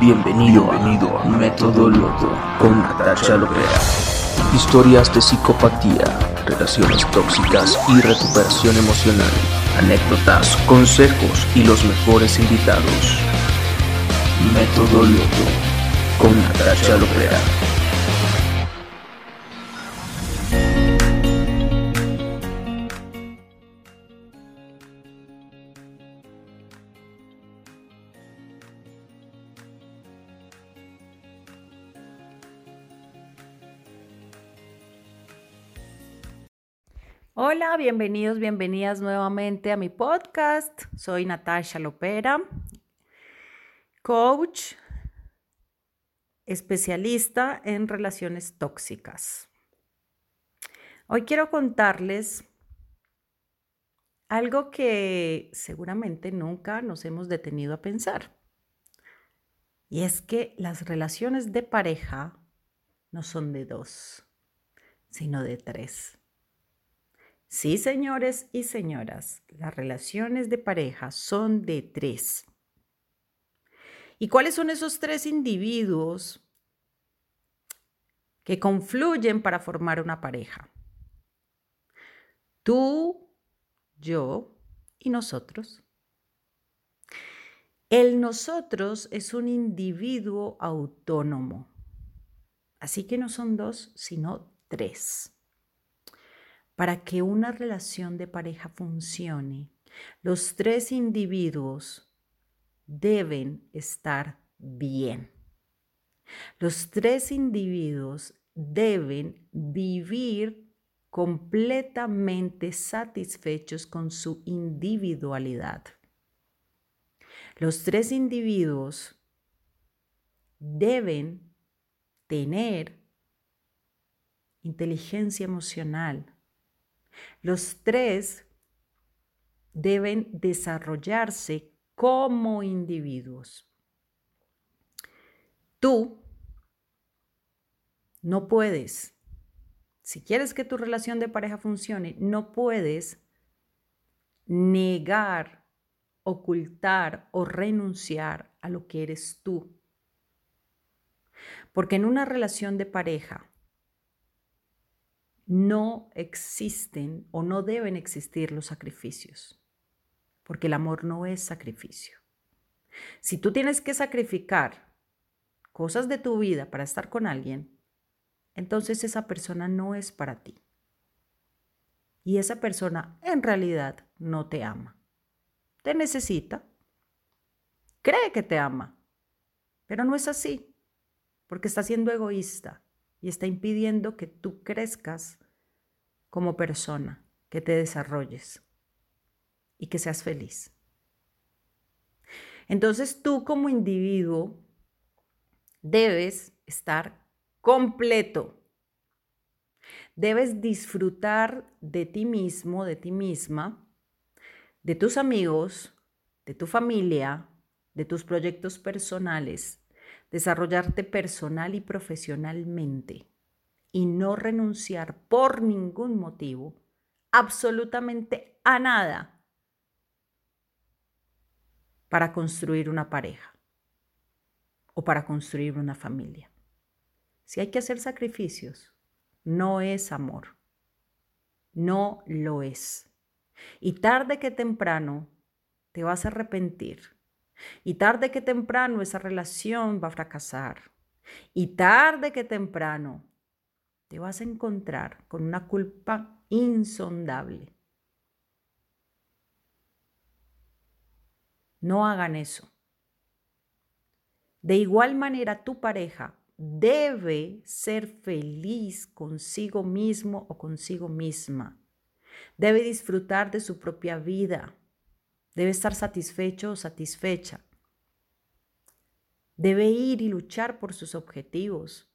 Bienvenido, Bienvenido a Método Loto con Natasha Lopera. Historias de psicopatía, relaciones tóxicas y recuperación emocional. Anécdotas, consejos y los mejores invitados. Método Loto con Natasha Lopera. Hola, bienvenidos, bienvenidas nuevamente a mi podcast. Soy Natasha Lopera, coach, especialista en relaciones tóxicas. Hoy quiero contarles algo que seguramente nunca nos hemos detenido a pensar. Y es que las relaciones de pareja no son de dos, sino de tres. Sí, señores y señoras, las relaciones de pareja son de tres. ¿Y cuáles son esos tres individuos que confluyen para formar una pareja? Tú, yo y nosotros. El nosotros es un individuo autónomo. Así que no son dos, sino tres. Para que una relación de pareja funcione, los tres individuos deben estar bien. Los tres individuos deben vivir completamente satisfechos con su individualidad. Los tres individuos deben tener inteligencia emocional, los tres deben desarrollarse como individuos. Tú no puedes, si quieres que tu relación de pareja funcione, no puedes negar, ocultar o renunciar a lo que eres tú. Porque en una relación de pareja, no existen o no deben existir los sacrificios, porque el amor no es sacrificio. Si tú tienes que sacrificar cosas de tu vida para estar con alguien, entonces esa persona no es para ti. Y esa persona en realidad no te ama. Te necesita. Cree que te ama, pero no es así, porque está siendo egoísta y está impidiendo que tú crezcas como persona, que te desarrolles y que seas feliz. Entonces tú como individuo debes estar completo. Debes disfrutar de ti mismo, de ti misma, de tus amigos, de tu familia, de tus proyectos personales, desarrollarte personal y profesionalmente y no renunciar por ningún motivo absolutamente a nada para construir una pareja o para construir una familia. Si hay que hacer sacrificios, no es amor. No lo es. Y tarde que temprano te vas a arrepentir y tarde que temprano esa relación va a fracasar. Y tarde que temprano te vas a encontrar con una culpa insondable. No hagan eso. De igual manera, tu pareja debe ser feliz consigo mismo o consigo misma. Debe disfrutar de su propia vida Debe estar satisfecho o satisfecha. Debe ir y luchar por sus objetivos.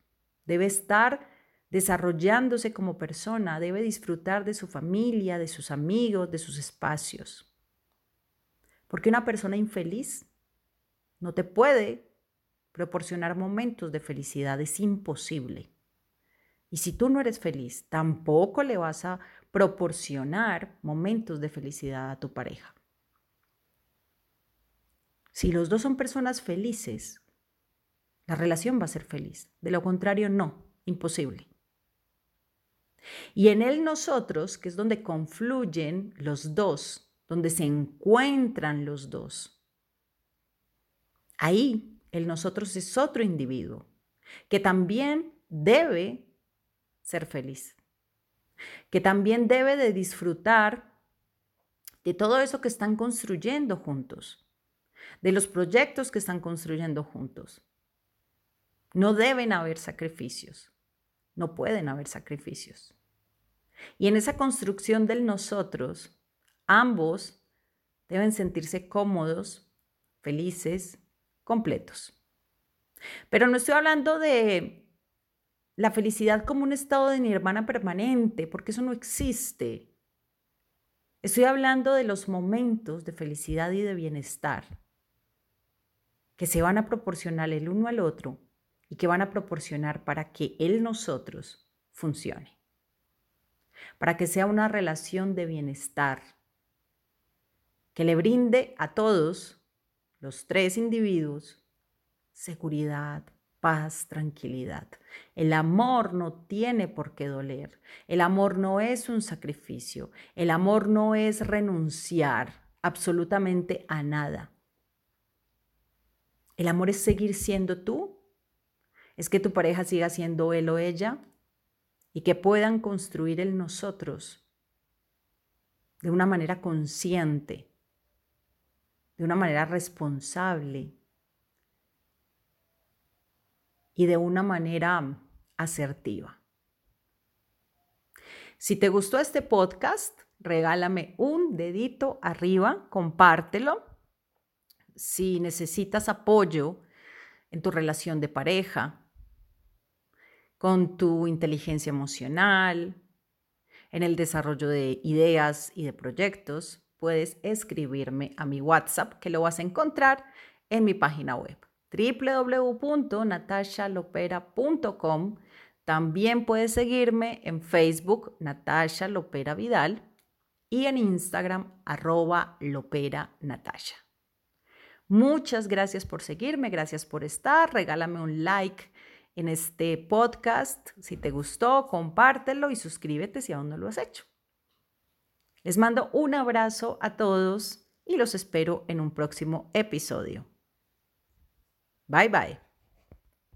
Debe estar desarrollándose como persona. Debe disfrutar de su familia, de sus amigos, de sus espacios. Porque una persona infeliz no te puede proporcionar momentos de felicidad. Es imposible. Y si tú no eres feliz, tampoco le vas a proporcionar momentos de felicidad a tu pareja. Si los dos son personas felices, la relación va a ser feliz. De lo contrario, no, imposible. Y en él nosotros, que es donde confluyen los dos, donde se encuentran los dos, ahí el nosotros es otro individuo que también debe ser feliz, que también debe de disfrutar de todo eso que están construyendo juntos, de los proyectos que están construyendo juntos. No deben haber sacrificios, no pueden haber sacrificios. Y en esa construcción del nosotros, ambos deben sentirse cómodos, felices, completos. Pero no estoy hablando de la felicidad como un estado de nirvana permanente, porque eso no existe. Estoy hablando de los momentos de felicidad y de bienestar que se van a proporcionar el uno al otro y que van a proporcionar para que el nosotros funcione, para que sea una relación de bienestar, que le brinde a todos los tres individuos seguridad, paz, tranquilidad. El amor no tiene por qué doler. El amor no es un sacrificio. El amor no es renunciar absolutamente a nada. El amor es seguir siendo tú es que tu pareja siga siendo él o ella y que puedan construir el nosotros de una manera consciente, de una manera responsable y de una manera asertiva. Si te gustó este podcast, regálame un dedito arriba, compártelo. Si necesitas apoyo en tu relación de pareja, con tu inteligencia emocional, en el desarrollo de ideas y de proyectos, puedes escribirme a mi WhatsApp que lo vas a encontrar en mi página web www.natashalopera.com. También puedes seguirme en Facebook Natasha Lopera Vidal y en Instagram arroba Lopera Natasha. Muchas gracias por seguirme, gracias por estar. Regálame un like en este podcast. Si te gustó, compártelo y suscríbete si aún no lo has hecho. Les mando un abrazo a todos y los espero en un próximo episodio. Bye bye.